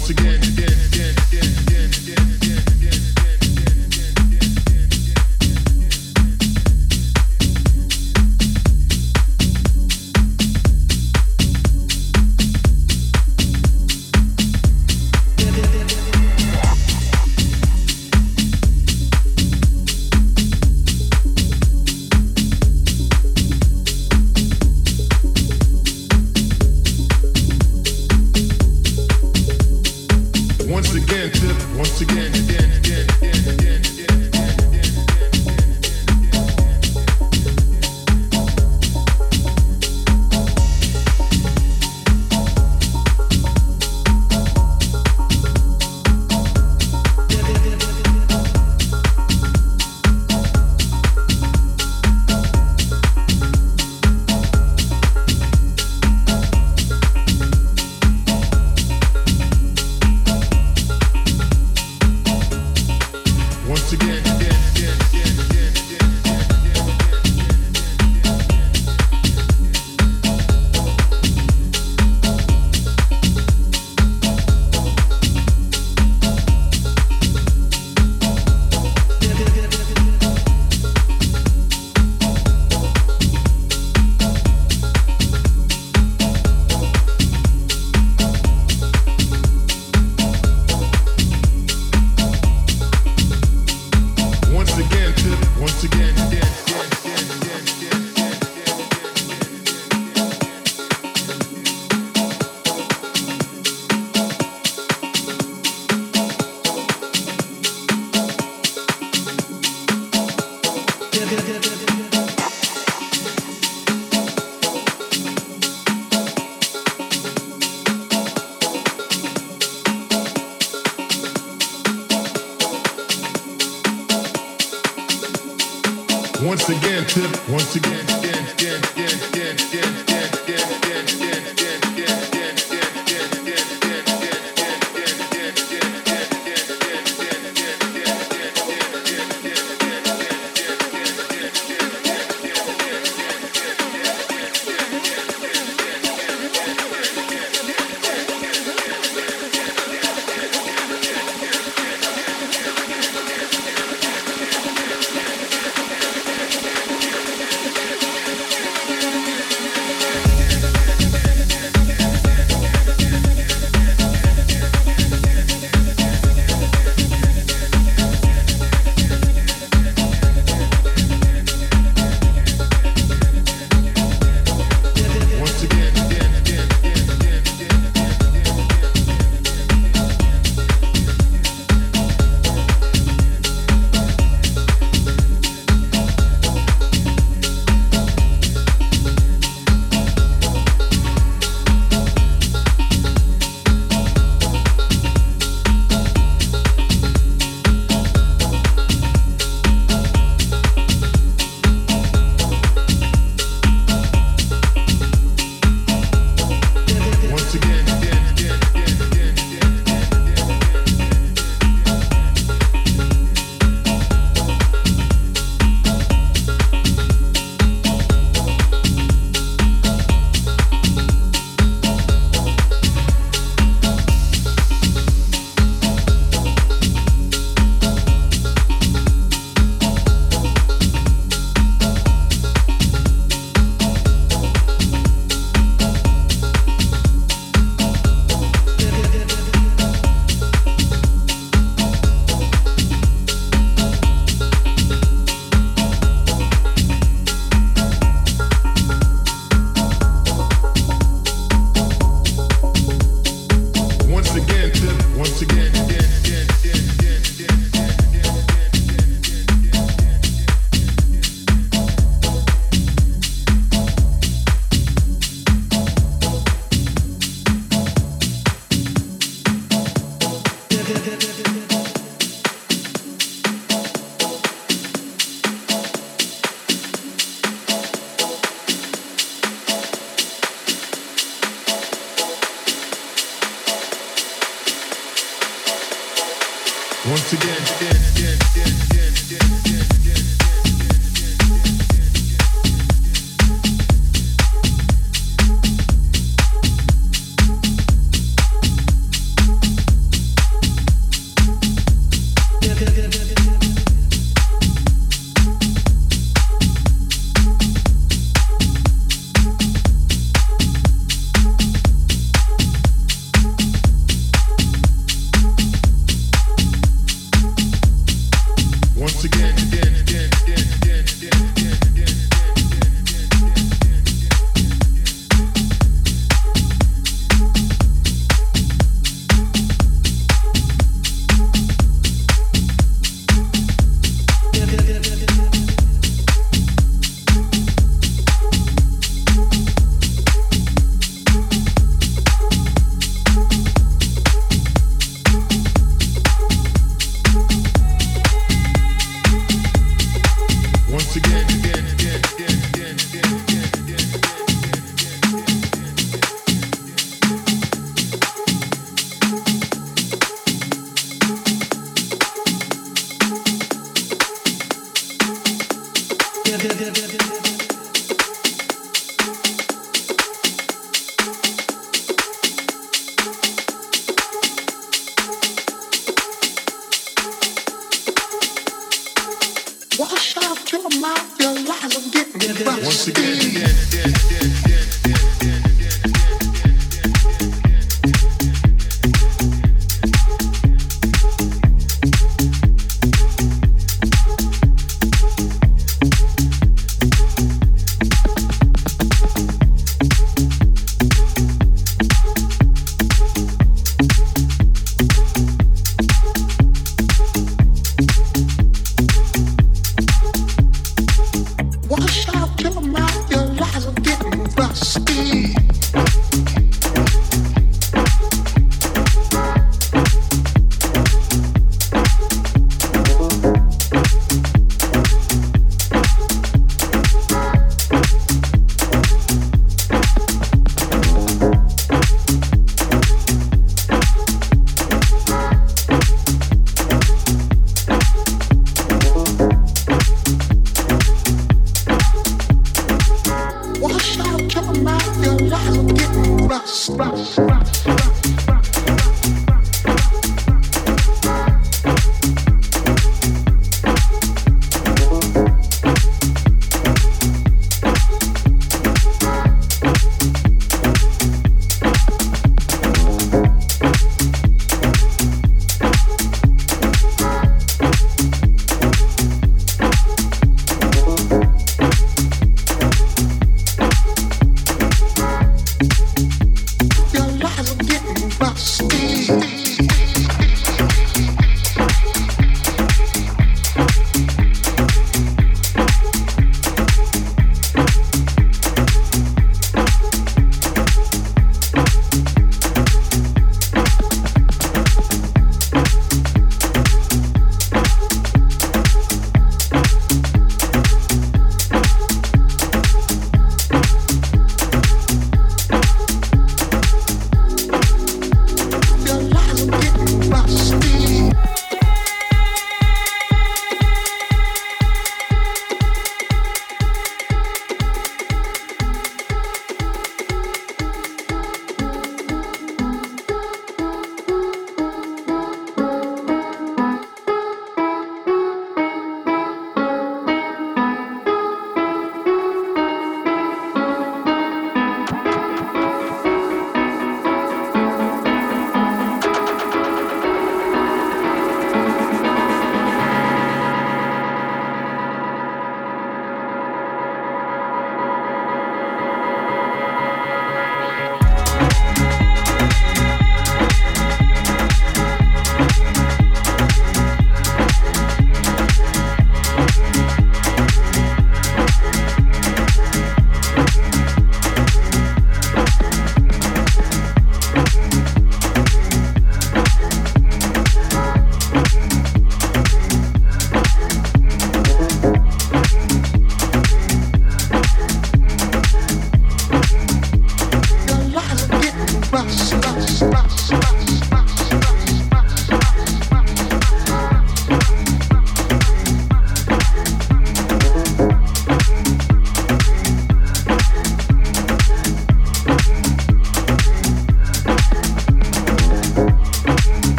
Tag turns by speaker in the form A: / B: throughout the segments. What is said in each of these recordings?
A: once again. once again, tip, once again, tip.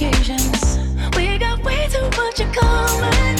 B: occasions. We got way too much in common.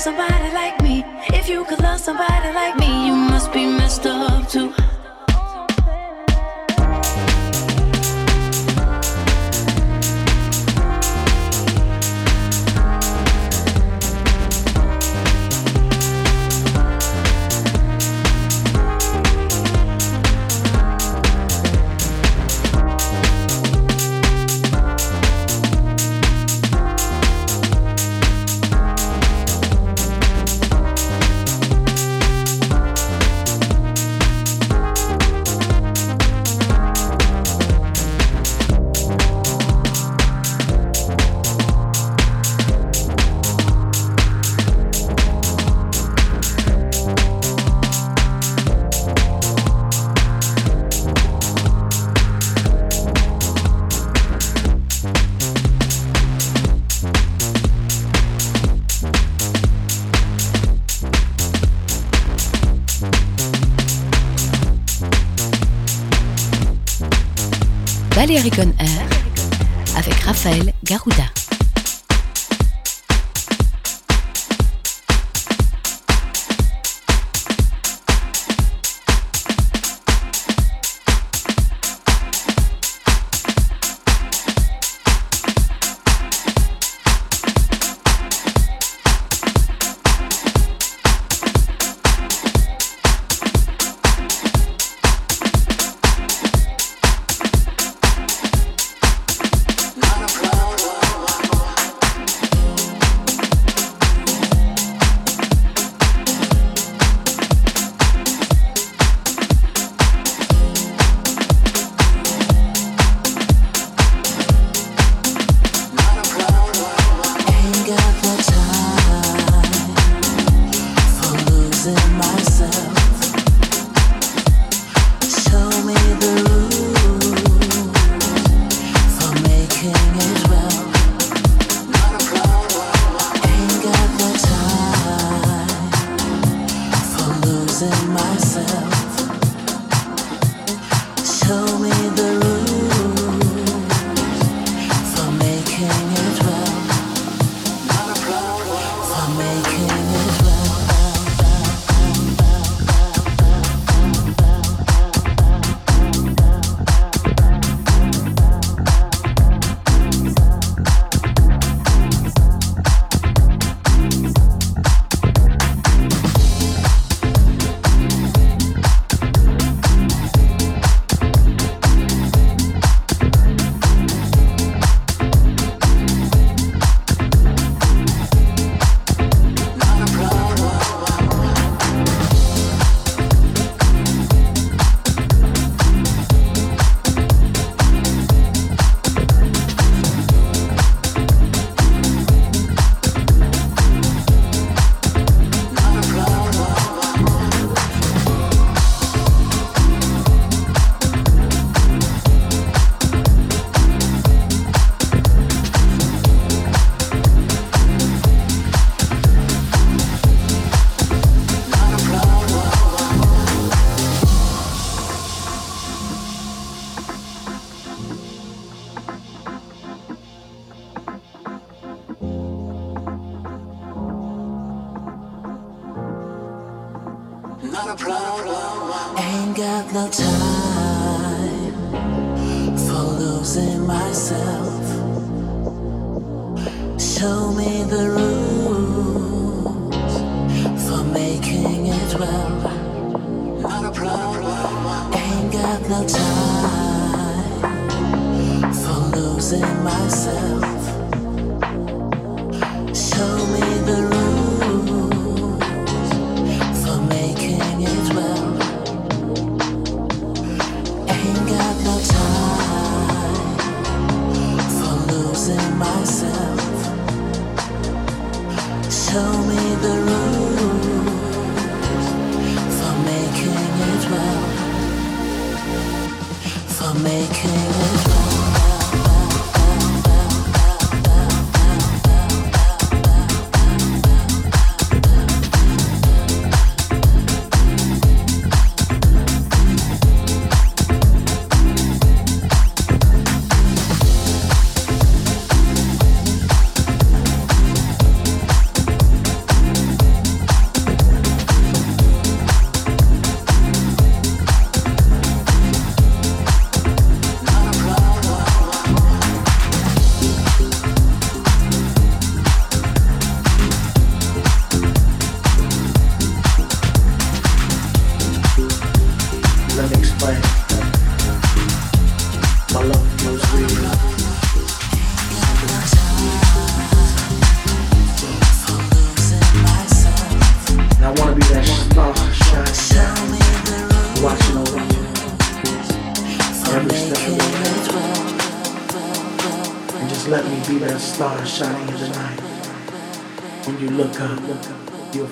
B: somebody like me, if you could love somebody like me, you must be messed up too.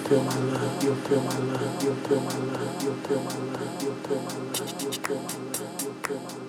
C: feel my love, you'll feel my love, you'll feel my love, you'll feel my love, you'll feel my love, you'll feel my love, you'll feel my love.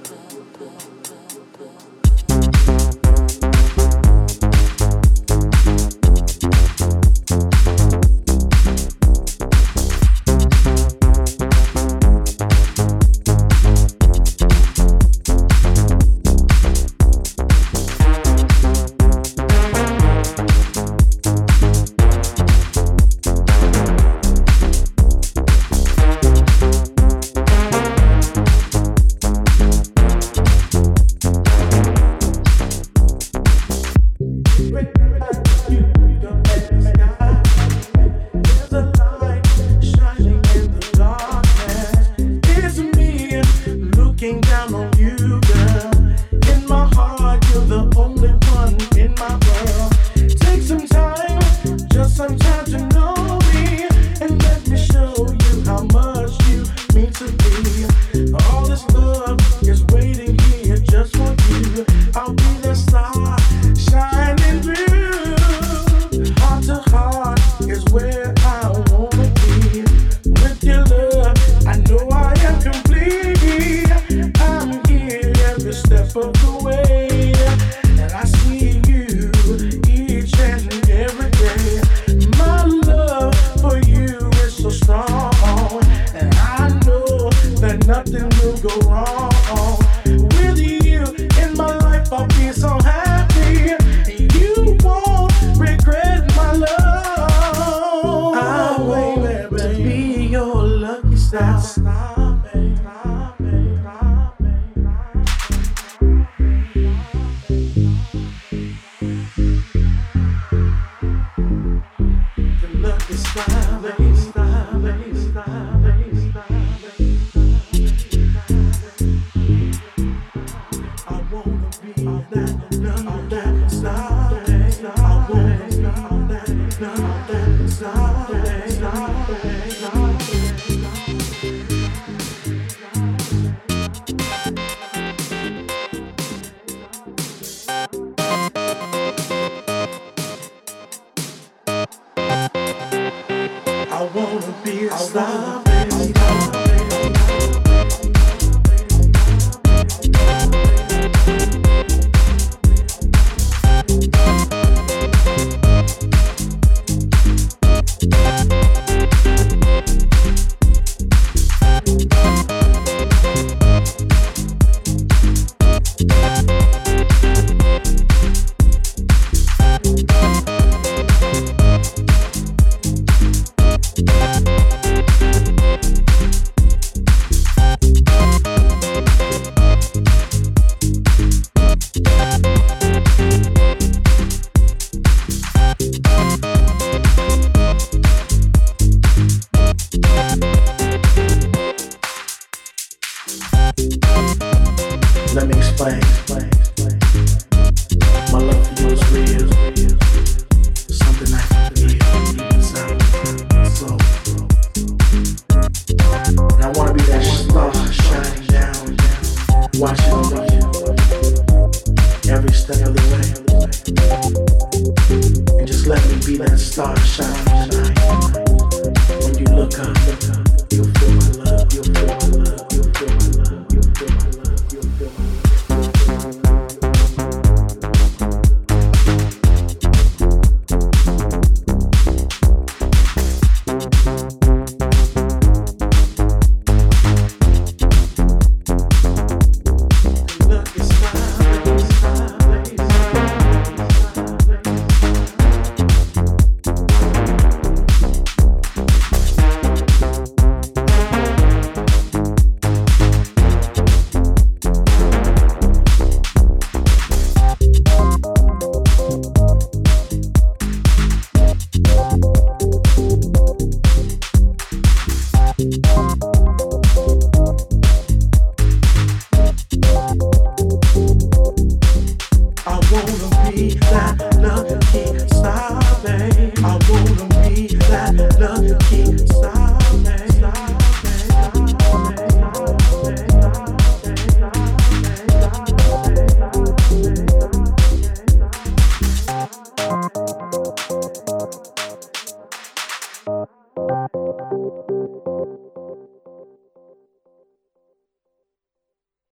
D: for